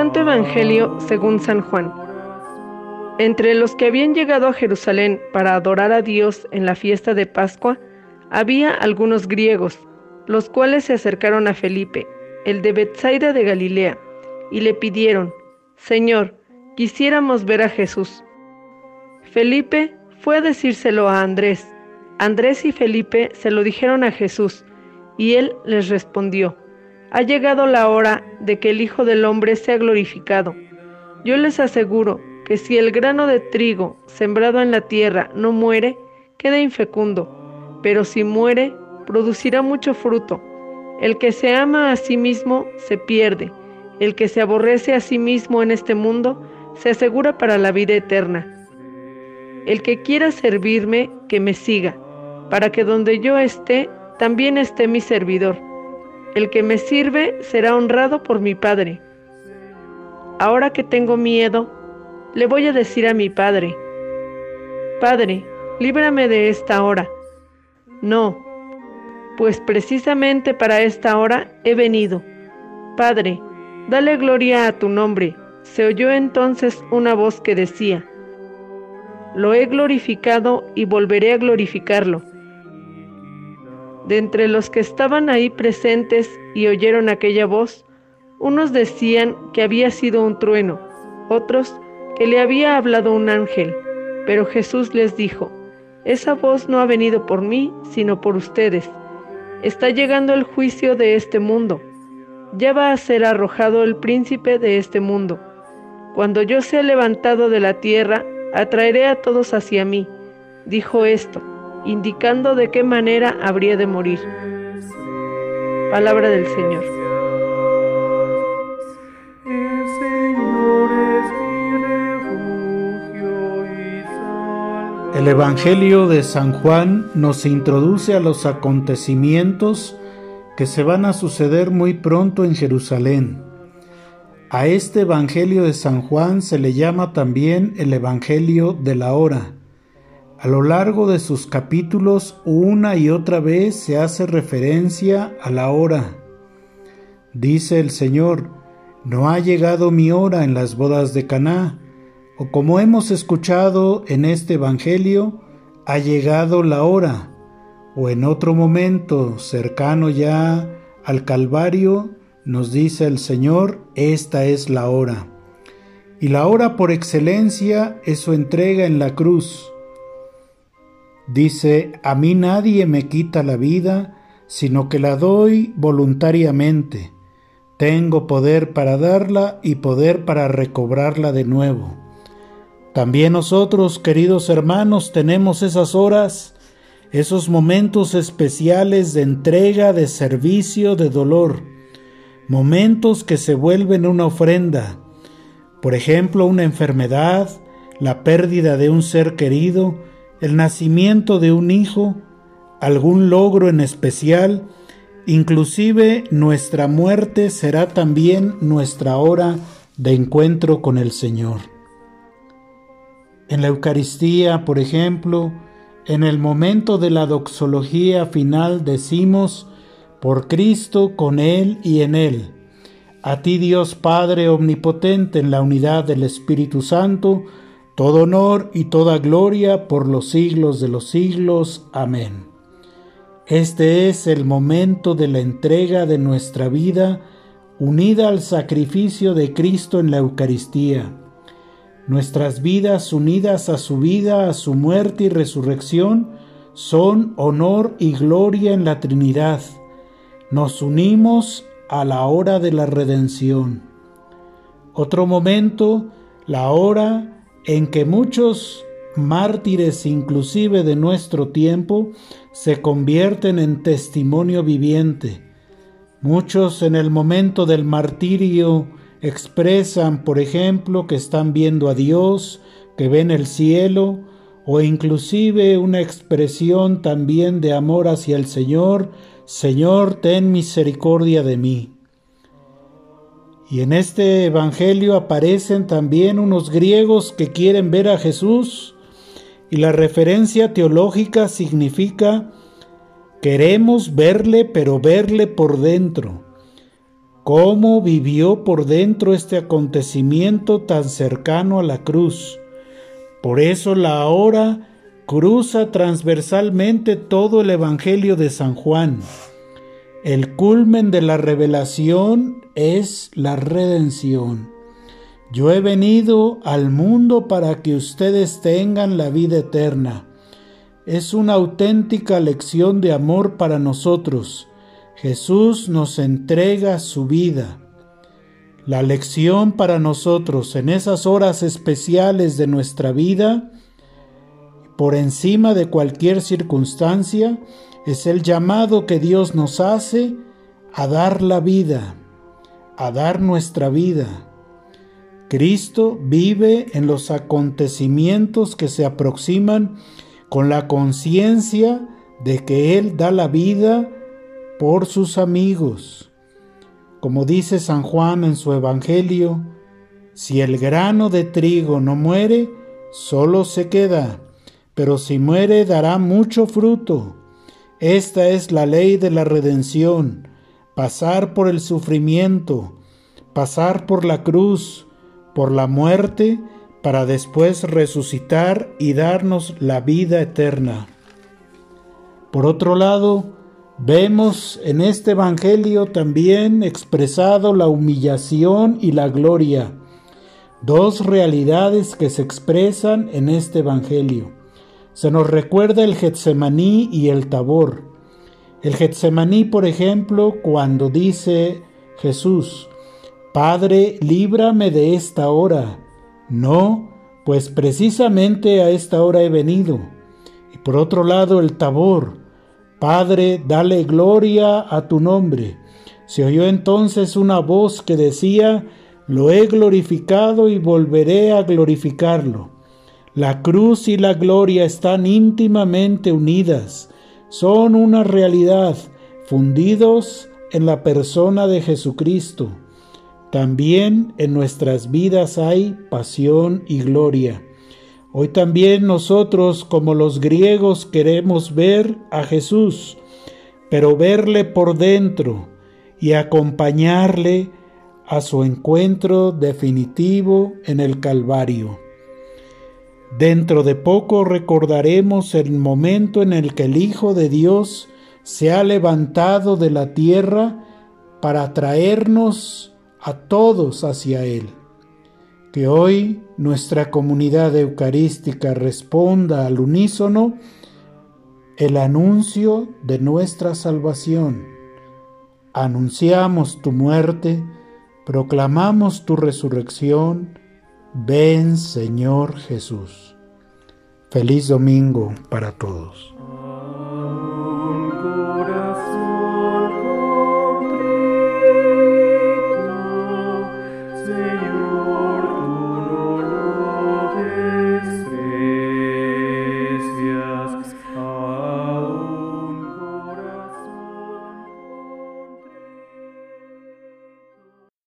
Santo Evangelio según San Juan. Entre los que habían llegado a Jerusalén para adorar a Dios en la fiesta de Pascua, había algunos griegos, los cuales se acercaron a Felipe, el de Bethsaida de Galilea, y le pidieron, Señor, quisiéramos ver a Jesús. Felipe fue a decírselo a Andrés. Andrés y Felipe se lo dijeron a Jesús, y él les respondió, Ha llegado la hora de que el Hijo del Hombre sea glorificado. Yo les aseguro que si el grano de trigo sembrado en la tierra no muere, queda infecundo, pero si muere, producirá mucho fruto. El que se ama a sí mismo se pierde, el que se aborrece a sí mismo en este mundo se asegura para la vida eterna. El que quiera servirme, que me siga, para que donde yo esté, también esté mi servidor. El que me sirve será honrado por mi Padre. Ahora que tengo miedo, le voy a decir a mi Padre, Padre, líbrame de esta hora. No, pues precisamente para esta hora he venido. Padre, dale gloria a tu nombre. Se oyó entonces una voz que decía, lo he glorificado y volveré a glorificarlo. De entre los que estaban ahí presentes y oyeron aquella voz, unos decían que había sido un trueno, otros que le había hablado un ángel, pero Jesús les dijo, esa voz no ha venido por mí, sino por ustedes. Está llegando el juicio de este mundo. Ya va a ser arrojado el príncipe de este mundo. Cuando yo sea levantado de la tierra, atraeré a todos hacia mí. Dijo esto, indicando de qué manera habría de morir. Palabra del Señor. El Evangelio de San Juan nos introduce a los acontecimientos que se van a suceder muy pronto en Jerusalén. A este Evangelio de San Juan se le llama también el Evangelio de la hora. A lo largo de sus capítulos una y otra vez se hace referencia a la hora. Dice el Señor, no ha llegado mi hora en las bodas de Caná, o como hemos escuchado en este evangelio, ha llegado la hora, o en otro momento cercano ya al Calvario, nos dice el Señor, esta es la hora. Y la hora por excelencia es su entrega en la cruz. Dice, a mí nadie me quita la vida, sino que la doy voluntariamente. Tengo poder para darla y poder para recobrarla de nuevo. También nosotros, queridos hermanos, tenemos esas horas, esos momentos especiales de entrega, de servicio, de dolor momentos que se vuelven una ofrenda, por ejemplo, una enfermedad, la pérdida de un ser querido, el nacimiento de un hijo, algún logro en especial, inclusive nuestra muerte será también nuestra hora de encuentro con el Señor. En la Eucaristía, por ejemplo, en el momento de la doxología final decimos, por Cristo, con Él y en Él. A ti Dios Padre Omnipotente en la unidad del Espíritu Santo, todo honor y toda gloria por los siglos de los siglos. Amén. Este es el momento de la entrega de nuestra vida unida al sacrificio de Cristo en la Eucaristía. Nuestras vidas unidas a su vida, a su muerte y resurrección, son honor y gloria en la Trinidad nos unimos a la hora de la redención. Otro momento, la hora en que muchos mártires inclusive de nuestro tiempo se convierten en testimonio viviente. Muchos en el momento del martirio expresan, por ejemplo, que están viendo a Dios, que ven el cielo, o inclusive una expresión también de amor hacia el Señor, Señor, ten misericordia de mí. Y en este Evangelio aparecen también unos griegos que quieren ver a Jesús y la referencia teológica significa queremos verle pero verle por dentro, cómo vivió por dentro este acontecimiento tan cercano a la cruz. Por eso la hora cruza transversalmente todo el Evangelio de San Juan. El culmen de la revelación es la redención. Yo he venido al mundo para que ustedes tengan la vida eterna. Es una auténtica lección de amor para nosotros. Jesús nos entrega su vida. La lección para nosotros en esas horas especiales de nuestra vida, por encima de cualquier circunstancia, es el llamado que Dios nos hace a dar la vida, a dar nuestra vida. Cristo vive en los acontecimientos que se aproximan con la conciencia de que Él da la vida por sus amigos. Como dice San Juan en su Evangelio, si el grano de trigo no muere, solo se queda, pero si muere dará mucho fruto. Esta es la ley de la redención, pasar por el sufrimiento, pasar por la cruz, por la muerte, para después resucitar y darnos la vida eterna. Por otro lado, vemos en este Evangelio también expresado la humillación y la gloria, dos realidades que se expresan en este Evangelio. Se nos recuerda el Getsemaní y el Tabor. El Getsemaní, por ejemplo, cuando dice Jesús, Padre, líbrame de esta hora. No, pues precisamente a esta hora he venido. Y por otro lado, el Tabor, Padre, dale gloria a tu nombre. Se oyó entonces una voz que decía, Lo he glorificado y volveré a glorificarlo. La cruz y la gloria están íntimamente unidas, son una realidad, fundidos en la persona de Jesucristo. También en nuestras vidas hay pasión y gloria. Hoy también nosotros, como los griegos, queremos ver a Jesús, pero verle por dentro y acompañarle a su encuentro definitivo en el Calvario. Dentro de poco recordaremos el momento en el que el Hijo de Dios se ha levantado de la tierra para traernos a todos hacia Él. Que hoy nuestra comunidad eucarística responda al unísono el anuncio de nuestra salvación. Anunciamos tu muerte, proclamamos tu resurrección, Ven Señor Jesús. Feliz domingo para todos.